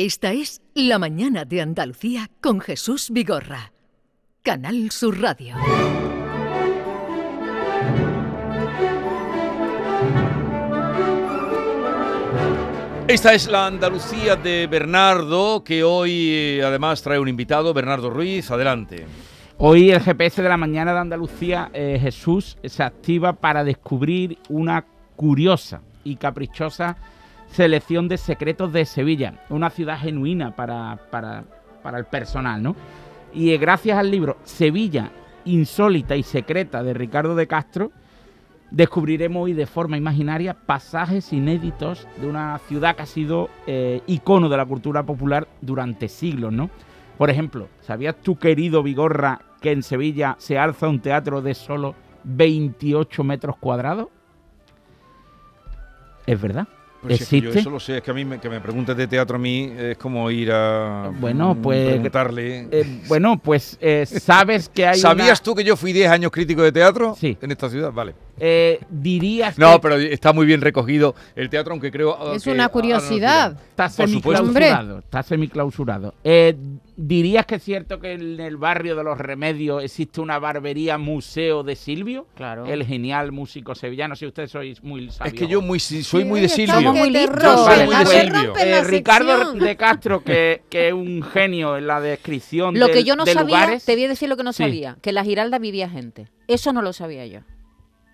Esta es La Mañana de Andalucía con Jesús Vigorra. Canal Sur Radio. Esta es la Andalucía de Bernardo, que hoy eh, además trae un invitado, Bernardo Ruiz. Adelante. Hoy el GPS de la mañana de Andalucía, eh, Jesús, se activa para descubrir una curiosa y caprichosa selección de secretos de Sevilla, una ciudad genuina para, para, para el personal, ¿no? Y eh, gracias al libro Sevilla, insólita y secreta de Ricardo de Castro, descubriremos hoy de forma imaginaria pasajes inéditos de una ciudad que ha sido eh, icono de la cultura popular durante siglos, ¿no? Por ejemplo, ¿sabías tú, querido Vigorra, que en Sevilla se alza un teatro de solo 28 metros cuadrados? Es verdad. Pues es que yo eso lo sé, es que a mí me, que me preguntes de teatro a mí es como ir a Bueno, mm, pues- preguntarle. Eh, bueno, pues eh, sabes que hay ¿Sabías una- tú que yo fui 10 años crítico de teatro Sí. en esta ciudad? Vale. Eh, dirías No, que pero está muy bien recogido el teatro, aunque creo Es que una nos curiosidad. está semiclausurado. Está semiclausurado. Eh, ¿Dirías que es cierto que en el barrio de los Remedios existe una barbería museo de Silvio? Claro. El genial músico sevillano. Si ustedes sois muy sabios. Es que yo muy, soy Sí, muy de Silvio. muy Yo soy Vale, muy de Silvio. la Eh, Ricardo de Castro, que, que es un genio en la descripción Lo del- que yo no de sabía, lugares. te voy a decir lo que no Sí. sabía, que en la Giralda vivía gente. Eso no lo sabía yo.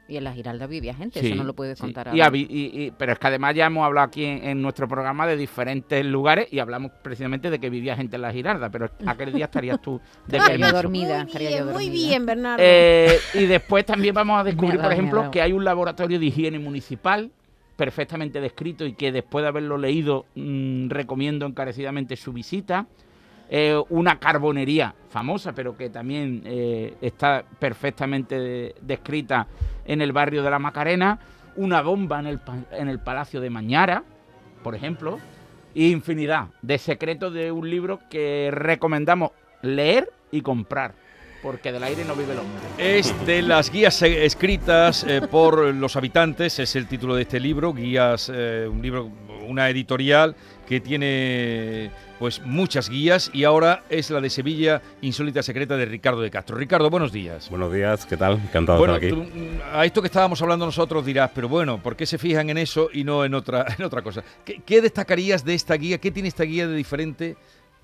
Y en la Giralda vivía gente, Sí, eso no lo puedes contar Y ahora. habi- y- y- pero es que además ya hemos hablado aquí en, en nuestro programa de diferentes lugares y hablamos precisamente de que vivía gente en la Girarda, pero aquel día estarías tú de Estaría yo dormida, Muy estaría yo bien, muy dormida. bien, Bernardo. Eh, y después también vamos a descubrir, por ejemplo, que hay un laboratorio de higiene municipal perfectamente descrito y que después de haberlo leído mm, recomiendo encarecidamente su visita. Eh, una carbonería famosa, pero que también eh, está perfectamente de- descrita en el barrio de la Macarena. Una bomba en el, en el Palacio de Mañara, por ejemplo. Y infinidad de secretos de un libro que recomendamos leer y comprar, porque del aire no vive el hombre. Es de las guías eh, escritas por los habitantes, es el título de este libro, guías, un libro, una editorial que tiene pues muchas guías y ahora es la de Sevilla Insólita Secreta de Ricardo de Castro. Ricardo, buenos días. Buenos días, ¿qué tal? Encantado Bueno, de estar aquí. tú, a esto que estábamos hablando nosotros dirás, pero bueno, ¿por qué se fijan en eso y no en otra, en otra cosa? ¿Qué, qué destacarías de esta guía? ¿Qué tiene esta guía de diferente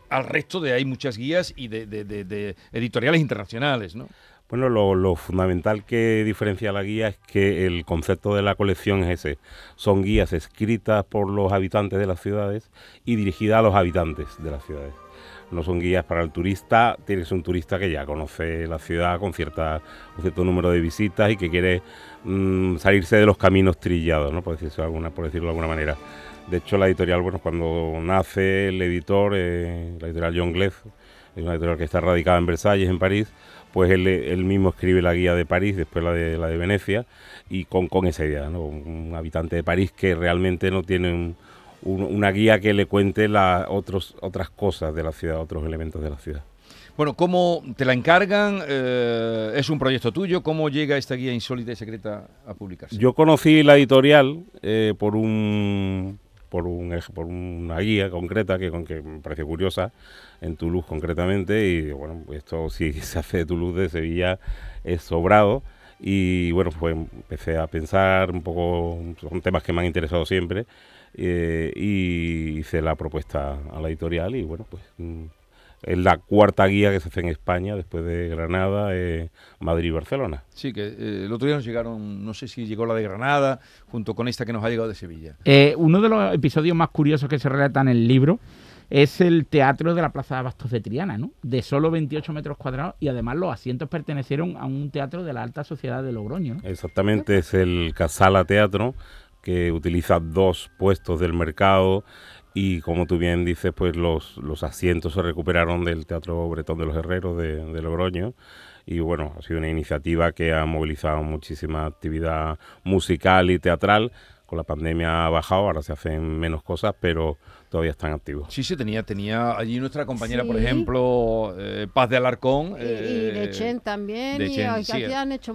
al resto de hay muchas guías y de, de- de- de editoriales internacionales, ¿no? Bueno, lo, fundamental que diferencia la guía es que el concepto de la colección es ese. Son guías escritas por los habitantes de las ciudades y dirigidas a los habitantes de las ciudades. No son guías para el turista, tiene que ser un turista que ya conoce la ciudad con, cierta, un cierto número de visitas y que quiere mm, salirse de los caminos trillados, ¿no? por, decirlo, alguna, por decirlo de alguna manera. De hecho, la editorial, bueno, cuando nace el editor, eh, la editorial John Gleff, es una editorial que está radicada en Versalles, en París, pues él, él mismo escribe la guía de París, después la de, la de Venecia, y con, con esa idea, ¿no? Un habitante de París que realmente no tiene un- un- una guía que le cuente la, otros, otras cosas de la ciudad, otros elementos de la ciudad. Bueno, ¿cómo te la encargan? Eh, ¿Es un proyecto tuyo? ¿Cómo llega esta guía insólita y secreta a publicarse? Yo conocí la editorial eh, por un por un por una guía concreta que, con que me pareció curiosa en Toulouse concretamente y bueno esto si se hace de Toulouse de Sevilla es sobrado. Y bueno pues empecé a pensar un poco son temas que me han interesado siempre eh, y hice la propuesta a la editorial y bueno pues mm, es la cuarta guía que se hace en España después de Granada, eh, Madrid y Barcelona. Sí, que eh, el otro día nos llegaron, no sé si llegó la de Granada, junto con esta que nos ha llegado de Sevilla. Eh, uno de los episodios más curiosos que se relata en el libro es el teatro de la Plaza de Abastos de Triana, ¿no? De solo 28 metros cuadrados y además los asientos pertenecieron a un teatro de la alta sociedad de Logroño, ¿no? Exactamente, es el Casala Teatro, que utiliza dos puestos del mercado y como tú bien dices, pues los, los asientos se recuperaron del Teatro Bretón de los Herreros de, de Logroño. Y bueno, ha sido una iniciativa que ha movilizado muchísima actividad musical y teatral. Con la pandemia ha bajado, ahora se hacen menos cosas, pero todavía están activos. Sí, sí, tenía, tenía allí nuestra compañera, por ejemplo, eh, Paz de Alarcón. Y, y de eh, Chen también, de y Chen, aquí sí. han hecho,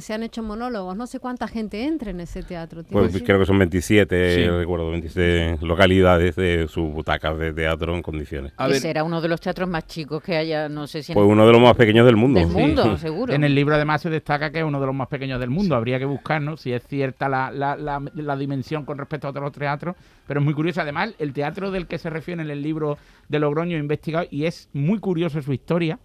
se han hecho monólogos. No sé cuánta gente entra en ese teatro. Pues Sí. creo que son 27, Sí. recuerdo, 27 localidades de sus butacas de teatro en condiciones. A ver, Ese era uno de los teatros más chicos que haya, no sé si Pues uno de los más pequeños del mundo. del sí. mundo, seguro. En el libro además se destaca que es uno de los más pequeños del mundo. Habría que buscar ¿no? si es cierta la, la- la- la dimensión con respecto a otros teatros, pero es muy curioso. Además, el teatro del que se refiere en el libro de Logroño investigado y es muy curioso su historia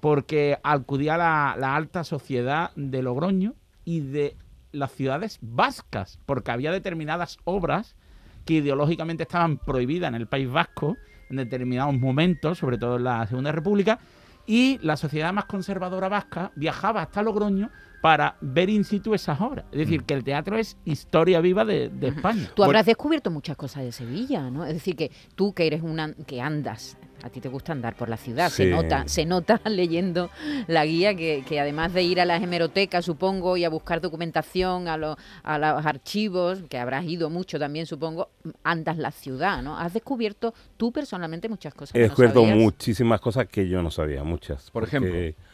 porque acudía a la, la alta sociedad de Logroño y de las ciudades vascas, porque había determinadas obras que ideológicamente estaban prohibidas en el País Vasco en determinados momentos, sobre todo en la Segunda República, y la sociedad más conservadora vasca viajaba hasta Logroño para ver in situ esas obras. Es decir, que el teatro es historia viva de, de España. Tú habrás descubierto muchas cosas de Sevilla, ¿no? Es decir, que tú que eres una que andas, a ti te gusta andar por la ciudad, se nota, se nota leyendo la guía que, que además de ir a las hemerotecas, supongo, y a buscar documentación, a, los a los archivos, que habrás ido mucho también, supongo, andas la ciudad, ¿no? Has descubierto tú personalmente muchas cosas. He que no descubierto muchísimas cosas que yo no sabía, muchas. Por porque, ejemplo.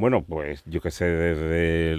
Bueno, pues yo que sé, desde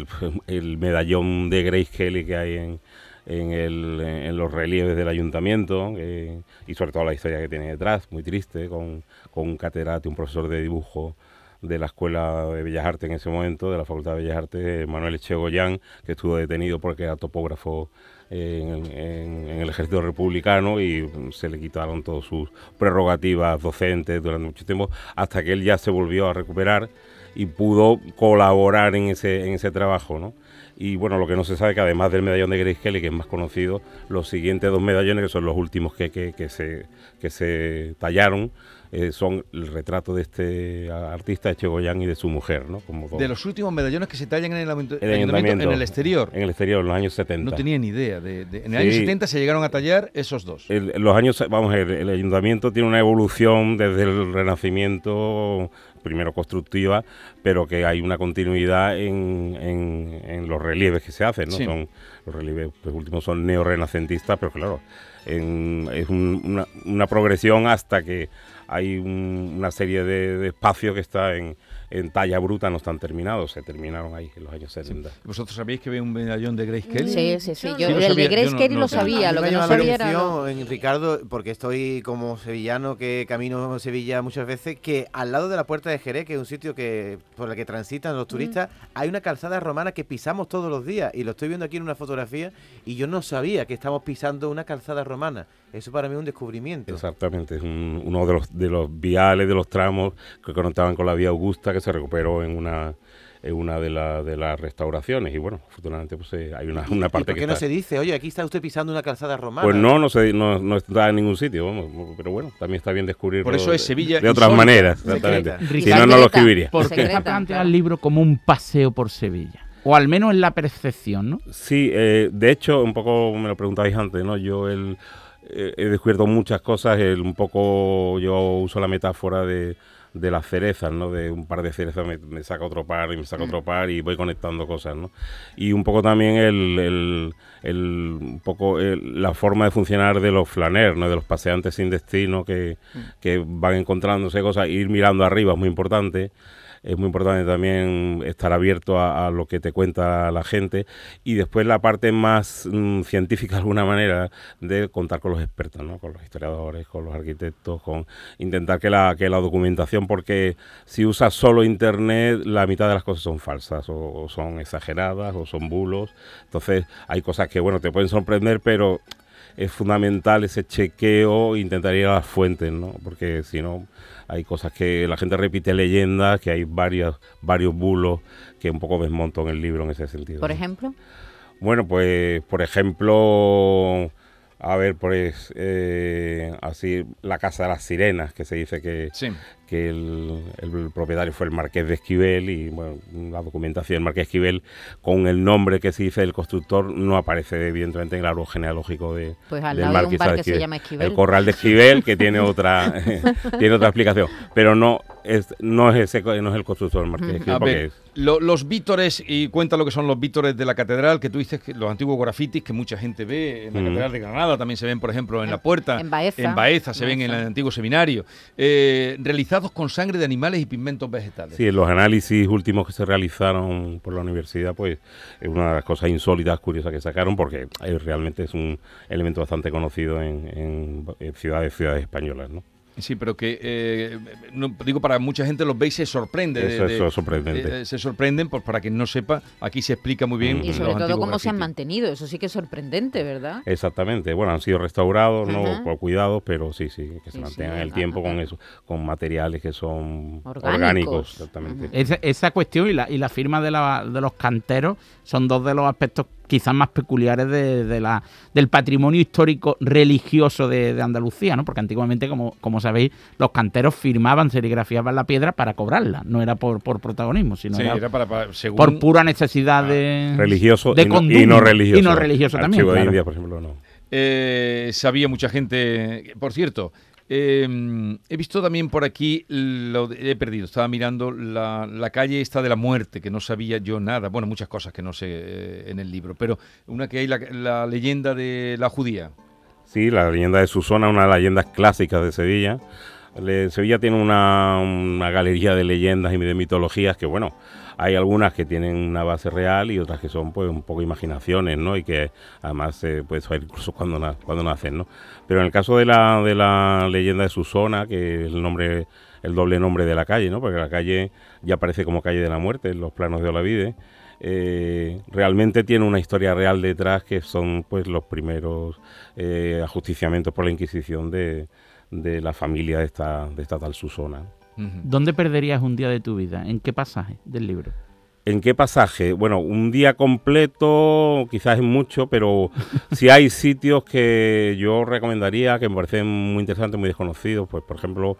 el, medallón de Grace Kelly que hay en, en, los relieves del ayuntamiento eh, y sobre todo la historia que tiene detrás, muy triste, con, con un catedrático, un profesor de dibujo de la Escuela de Bellas Artes en ese momento, de la Facultad de Bellas Artes, Manuel Echegoyán, que estuvo detenido porque era topógrafo en, en- el ejército republicano y se le quitaron todas sus prerrogativas docentes durante mucho tiempo, hasta que él ya se volvió a recuperar y pudo colaborar en ese, en ese trabajo, ¿no? Y bueno, lo que no se sabe que además del medallón de Grace Kelly, que es más conocido, los siguientes dos medallones, que son los últimos que, que, que se, que se tallaron, eh, son el retrato de este artista Echegoyán y de su mujer, ¿no? Como dos- de los últimos medallones que se tallan en el, ayunt- el ayuntamiento, en el exterior. En el exterior, en los años 70. No tenía ni idea. De, de- en el Sí. año 70 se llegaron a tallar esos dos. El- los años, vamos a ver, el ayuntamiento tiene una evolución desde el Renacimiento, primero constructiva, pero que hay una continuidad en, en- en los relieves que se hacen, ¿no? Sí. Son, los relieves últimos son neorrenacentistas, pero claro, en- es un- una, una progresión hasta que hay un- una serie de, de espacios que está en, en talla bruta, no están terminados, se terminaron ahí en los años 70. ¿Vosotros sabéis que había un medallón de Grace Kelly? Sí, sí, sí. Yo Yo, no lo el sabía, de Grace yo no- Kelly no lo sabía. lo que no sabía era... en Ricardo, porque estoy como sevillano que camino a Sevilla muchas veces, que al lado de la Puerta de Jerez, que es un sitio que por el que transitan los turistas, hay una calzada romana que pisamos todos los días y lo estoy viendo aquí en una fotografía y yo no sabía que estamos pisando una calzada romana. Eso para mí es un descubrimiento. Exactamente, es un- uno de los, de los viales, de los tramos que conectaban con la vía Augusta que se recuperó en una en una de, la- de las restauraciones y bueno, afortunadamente pues eh, hay una, una ¿Y parte por que qué no está... se dice, oye, aquí está usted pisando una calzada romana? Pues no, no, se, no, no está en ningún sitio, vamos, pero bueno, también está bien descubrirlo Por eso es de- Sevilla de otras insólita. maneras, exactamente. Secreta. Si no, no lo escribiría. ¿Por qué Secreta, está planteado el libro como un paseo por Sevilla? O al menos en la percepción, ¿no? Sí, eh, de hecho, un poco me lo preguntabais antes, ¿no? Yo el, eh, he descubierto muchas cosas, el, un poco yo uso la metáfora de, de las cerezas, ¿no? De un par de cerezas me, me saca otro par y me saca otro par y voy conectando cosas, ¿no? Y un poco también el, el- el- un poco el- la forma de funcionar de los flaner, ¿no? De los paseantes sin destino que, que van encontrándose cosas, ir mirando arriba es muy importante. Es muy importante también estar abierto a, lo que te cuenta la gente y después la parte más mm, científica de alguna manera de contar con los expertos, ¿no? con los historiadores, con los arquitectos, con intentar que la, que la documentación, porque si usas solo internet, la mitad de las cosas son falsas o, o son exageradas o son bulos. Entonces hay cosas que, bueno, te pueden sorprender, pero es fundamental ese chequeo, intentar ir a las fuentes, ¿no? Porque si no, hay cosas que la gente repite leyendas, que hay varios, varios bulos que un poco desmonto en el libro en ese sentido. Por ¿no? ejemplo, Bueno, pues, por ejemplo, a ver, pues, eh, así, la Casa de las Sirenas, que se dice que, Sí. que el, el propietario fue el Marqués de Esquivel y bueno, la documentación del Marqués de Esquivel con el nombre que se dice del constructor no aparece evidentemente en el árbol genealógico de, pues al del lado de un Marqués bar de que se llama Esquivel. El corral de Esquivel que tiene otra tiene otra explicación, pero no Es, no, es ese, no es el constructor Marqués, A porque ver, es- lo- los vítores, y cuenta lo que son los vítores de la catedral, que tú dices que los antiguos grafitis que mucha gente ve en la Mm. catedral de Granada, también se ven, por ejemplo, en, En- la puerta. en Baeza. En Baeza se ven en el antiguo seminario. eh, realizados con sangre de animales y pigmentos vegetales. Sí, en los análisis últimos que se realizaron por la universidad, pues es una de las cosas insólitas, curiosas que sacaron, porque eh, realmente es un elemento bastante conocido en, en- en ciudades, ciudades españolas, ¿no? Sí, pero que, eh, no, digo, para mucha gente los ve y se sorprende. de- Eso, de- eso es sorprendente. eh, se sorprenden, pues para quien no sepa, aquí se explica muy bien. Mm. Y los sobre todo cómo se han mantenido. Eso sí que es sorprendente, ¿verdad? Exactamente. Bueno, han sido restaurados. ¿no? Por cuidados, pero sí, sí, que se Sí, mantengan sí, el tiempo ajá. con eso, con materiales que son Orgánicos. orgánicos, exactamente. Esa cuestión y la, y la firma de, la- de los canteros son dos de los aspectos quizás más peculiares de, de la, del patrimonio histórico religioso de, de Andalucía, ¿no? Porque antiguamente, como, como sabéis, los canteros firmaban, serigrafiaban la piedra para cobrarla, no era por, por protagonismo, sino Sí, era era para, para- según- por pura necesidad de Religioso de y, no, y no religioso. Y no religioso también, de claro. India, por ejemplo, no. Eh, sabía mucha gente. Por cierto, eh, he visto también por aquí, lo he perdido, estaba mirando la, la calle esta de la muerte, que no sabía yo nada. Bueno, muchas cosas que no sé eh, en el libro, pero una que hay la, la leyenda de la judía. Sí, la leyenda de Susana, una de las leyendas clásicas de Sevilla. Sevilla tiene una, galería de leyendas y de mitologías que, bueno, hay algunas que tienen una base real y otras que son, pues, un poco imaginaciones, ¿no? Y que además se puede saber incluso cuando, na- cuando nacen, ¿no? Pero en el caso de la, de la leyenda de Susana, que es el nombre, el doble nombre de la calle, ¿no? Porque la calle ya aparece como calle de la muerte en los planos de Olavide. eh, realmente tiene una historia real detrás que son pues los primeros eh, ajusticiamientos por la Inquisición de, de la familia de esta, de esta tal Susana. Ujú. ¿Dónde perderías un día de tu vida? ¿En qué pasaje del libro? ¿En qué pasaje? Bueno, un día completo quizás es mucho, pero si hay sitios que yo recomendaría, que me parecen muy interesantes, muy desconocidos, pues por ejemplo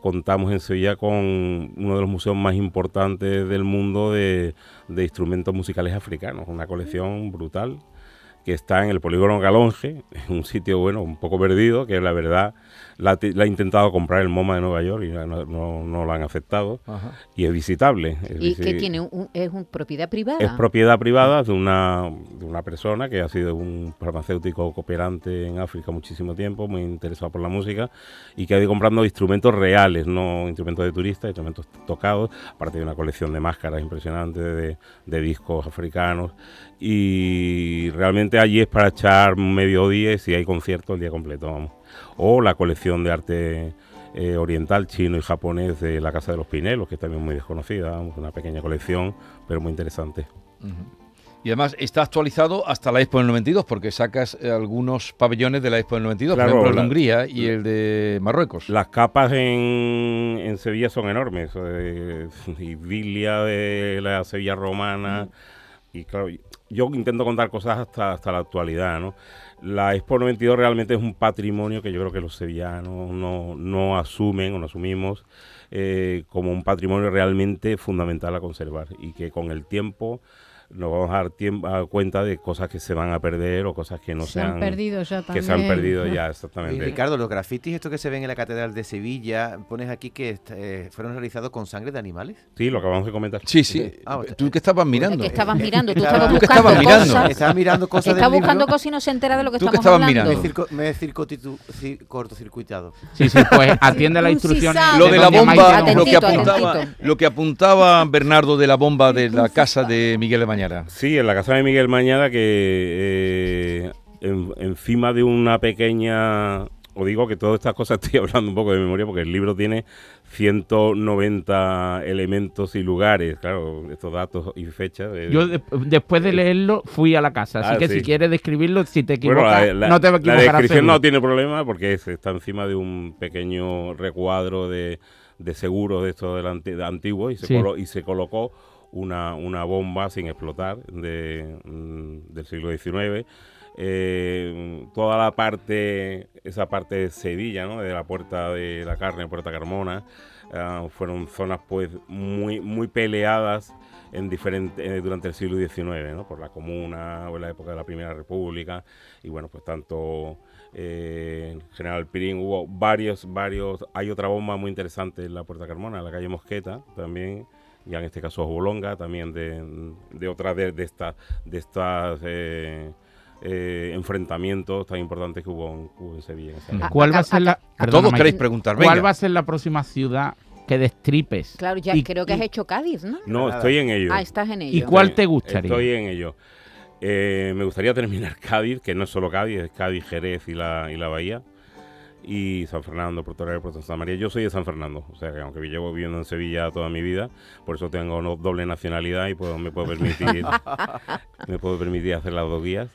contamos en Sevilla con uno de los museos más importantes del mundo de, de instrumentos musicales africanos, una colección brutal que está en el polígono Galonge, es un sitio bueno, un poco perdido, que la verdad la, la ha intentado comprar el MoMA de Nueva York y no, no, no lo han aceptado Ajá. y es visitable. es ¿Y visi- que tiene? Un, ¿Es un propiedad privada? es propiedad privada de una, de una persona que ha sido un farmacéutico cooperante en África muchísimo tiempo, muy interesado por la música y que ha ido comprando instrumentos reales, no instrumentos de turistas, instrumentos tocados, aparte de una colección de máscaras impresionante, de, de discos africanos y realmente allí es para echar medio día y si hay conciertos el día completo, vamos. O la colección de arte eh, oriental, chino y japonés de la Casa de los Pinelos, que es también muy desconocida, una pequeña colección, pero muy interesante. Y además está actualizado hasta la Expo del 92, porque sacas eh, algunos pabellones de la Expo del 92, Claro, por ejemplo el de la- Hungría y el de Marruecos. Las capas en, en Sevilla son enormes. eh, de la Sevilla romana. Y claro, yo intento contar cosas hasta, hasta la actualidad, ¿no? La Expo 92 realmente es un patrimonio que yo creo que los sevillanos no, no asumen o no asumimos eh, como un patrimonio realmente fundamental a conservar y que con el tiempo nos vamos a dar tiempo, a cuenta de cosas que se van a perder o cosas que no se han perdido ya que también. se han perdido ya Y exactamente. Ricardo, los grafitis estos que se ven en la Catedral de Sevilla, pones aquí que eh, fueron realizados con sangre de animales. Sí, lo acabamos de comentar. Sí, sí. Ah. Tú que estabas mirando. que estabas mirando, tú Estaba- estabas Tú que buscando estabas mirando. cosas. Estaba mirando cosas del buscando cosas y no se entera de lo que Tú que estamos estabas hablando. Mirando. me he cortocircuitado. Sí, sí, pues atiende a las instrucciones. Circuncisado. Lo de la bomba, lo que, apuntaba, atentito. lo que apuntaba Bernardo de la bomba de la casa de Miguel de Sí, en la casa de Miguel Mañada, que eh, en- encima de una pequeña. Os digo que todas estas cosas estoy hablando un poco de memoria porque el libro tiene 190 elementos y lugares, claro, estos datos y fechas. eh, Yo de- después de leerlo fui a la casa, así Ah, que sí. si quieres describirlo, si te bueno, equivocas, la, la- no te la equivocarás. descripción seguro. no tiene problema porque es- está encima de un pequeño recuadro de, de seguros de estos antiguos y se, Sí. colo- y se colocó una, una bomba sin explotar de, mm, del siglo XIX. Eh, toda la parte, esa parte de Sevilla, ¿no? de la Puerta de la Carne, Puerta Carmona, ah, fueron zonas pues muy, muy peleadas en diferente, eh, durante el siglo XIX, ¿no? por la Comuna o en la época de la Primera República, y bueno, pues tanto eh, General Pirín, hubo varios, varios, hay otra bomba muy interesante en la Puerta Carmona, en la calle Mosqueta, también, ya en este caso Bolonga, también de, de otra de, de estas de estas eh, eh, enfrentamientos tan importantes que hubo en, hubo en Sevilla. en. ¿Cuál va a ser la, perdona, todos queréis preguntar, ¿Cuál venga. va a ser la próxima ciudad que destripes? Claro, ya Y- creo que has hecho Cádiz, ¿no? No, estoy en ello. Ah, estás en ello. ¿Y cuál Estoy- te gustaría? Estoy en ello. Eh, me gustaría terminar Cádiz, que no es solo Cádiz, es Cádiz, Jerez y la, y la Bahía. Y San Fernando, Puerto Real, Puerto Santa María. Yo soy de San Fernando, o sea que aunque llevo viviendo en Sevilla toda mi vida, por eso tengo doble nacionalidad y puedo, me puedo permitir me puedo permitir hacer las dos guías.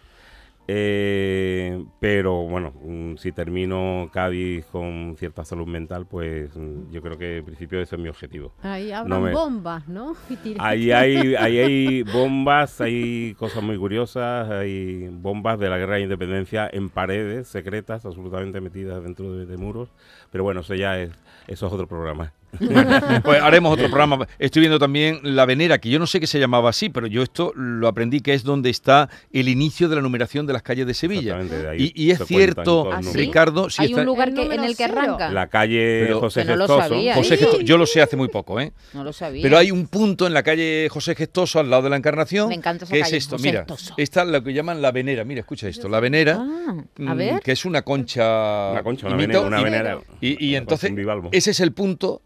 Eh, pero bueno, mm, si termino Cádiz con cierta salud mental, pues mm, yo creo que en principio ese es mi objetivo. Ahí habrán No me- bombas, ¿no? Ahí hay, ahí hay bombas, hay cosas muy curiosas, hay bombas de la guerra de independencia en paredes secretas, absolutamente metidas dentro de, de muros. Pero bueno, eso ya es, eso es otro programa. Pues haremos otro programa. Estoy viendo también La Venera, que yo no sé que se llamaba así, pero yo esto lo aprendí que es donde está el inicio de la numeración de las calles de Sevilla. Exactamente, de ahí Y, y es cierto, ¿Ah. Ricardo, si Hay está- un lugar que, en el que arranca. La calle Pero- José que no lo Gestoso. sabía, José ¿eh? Yo lo sé hace muy poco, ¿eh? No lo sabía. Pero hay un punto en la calle José Gestoso, al lado de la Encarnación, Me encanta esa que calle, es esto, José mira, Gestoso. esta es lo que llaman la venera, mira, escucha esto, la venera, Ah, a mm, ver. que es una concha, Una concha, una imita- venera. Una y- venera y, entonces ese es el punto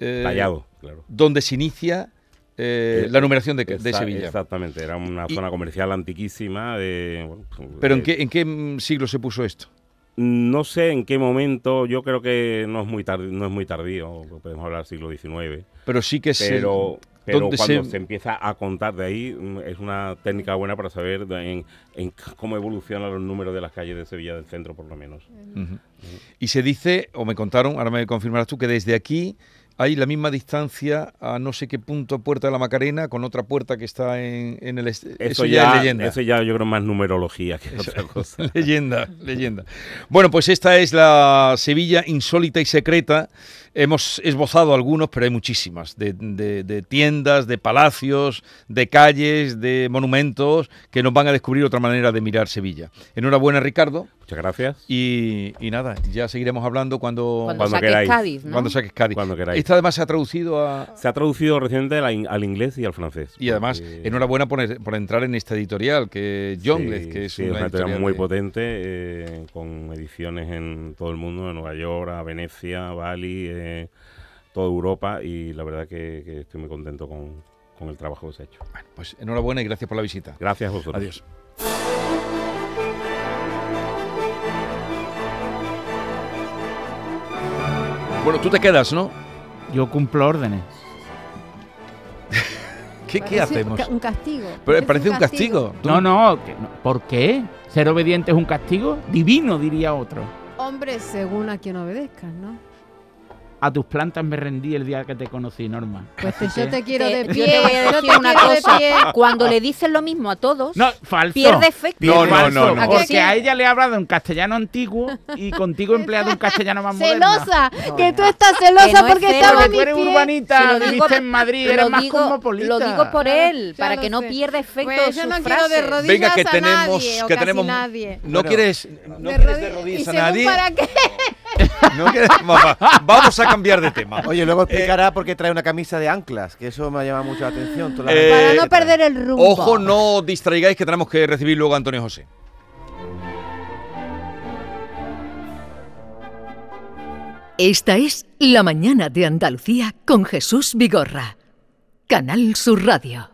eh, Tallado, claro. donde se inicia eh, la numeración de, de Sevilla. Exactamente, era una Y- zona comercial antiquísima. De, bueno, pues, Pero ¿en qué, ¿en qué siglo se puso esto? No sé en qué momento, yo creo que no es muy tardío, no es muy tardío podemos hablar siglo XIX, Pero sí que se... pero, cuando se- se... empieza a contar de ahí mm, es una técnica buena para saber en, en cómo evolucionan los números de las calles de Sevilla del centro por lo menos. Y se dice, o me contaron, ahora me confirmarás tú, que desde aquí hay la misma distancia a no sé qué punto Puerta de la Macarena con otra puerta que está en, en el... Eso, ya, ya, es leyenda. eso ya yo creo más numerología que otra cosa. Leyenda, leyenda. Bueno, pues esta es la Sevilla insólita y secreta. Hemos esbozado algunos, pero hay muchísimas, de, de- de tiendas, de palacios, de calles, de monumentos, que nos van a descubrir otra manera de mirar Sevilla. Enhorabuena, Ricardo. Muchas gracias. Y, y nada, ya seguiremos hablando cuando, Cuando, Cuando saques queráis. Cádiz, ¿no? cuando saques Cádiz. Cuando queráis. Esta además se ha traducido a... Se ha traducido recientemente al, in- al inglés y al francés. Y además, enhorabuena por, por entrar en esta editorial, que Jongles, Sí, que es sí, una, una editorial editorial muy de- potente, eh, con ediciones en todo el mundo, en Nueva York, a Venecia, Bali, eh, toda Europa, y la verdad que, que estoy muy contento con, con el trabajo que se ha hecho. Bueno, pues enhorabuena y gracias por la visita. Gracias a vosotros. Adiós. Bueno, tú te quedas, ¿no? Yo cumplo órdenes. ¿Qué, qué hacemos? Un, ca- un castigo. Pero parece un castigo. Tú- No, no. ¿por qué? ¿Ser obediente es un castigo? Divino, diría otro. Hombre, según a quien obedezcas, ¿no? A tus plantas me rendí el día que te conocí, Norma. Pues Así yo que- te quiero de yo pie. te voy a yo decir una de. Cuando le dicen lo mismo a todos, No, falso. pierde efecto. No, no, no, no. ¿A que Porque a ella le ha hablado en castellano antiguo y contigo he empleado un castellano más moderno. Celosa, No, que tú estás celosa no es porque celo, estaba a Porque mi tú eres pie. urbanita, viviste en Madrid, eres lo más digo, cosmopolita. lo digo por él, para que no pierda efecto Pues yo no quiero de rodillas Venga, que a tenemos, nadie, o que casi tenemos. nadie. No quieres, no De quieres de rodi- rodillas ¿Y a nadie. para qué? No vamos a cambiar de tema. Oye, luego explicará por qué trae una camisa de anclas, que eso me ha llamado mucho la atención. Eh, Para no perder el rumbo. Ojo, no distraigáis que tenemos que recibir luego a Antonio José. Esta es La mañana de Andalucía con Jesús Vigorra. Canal Sur Radio.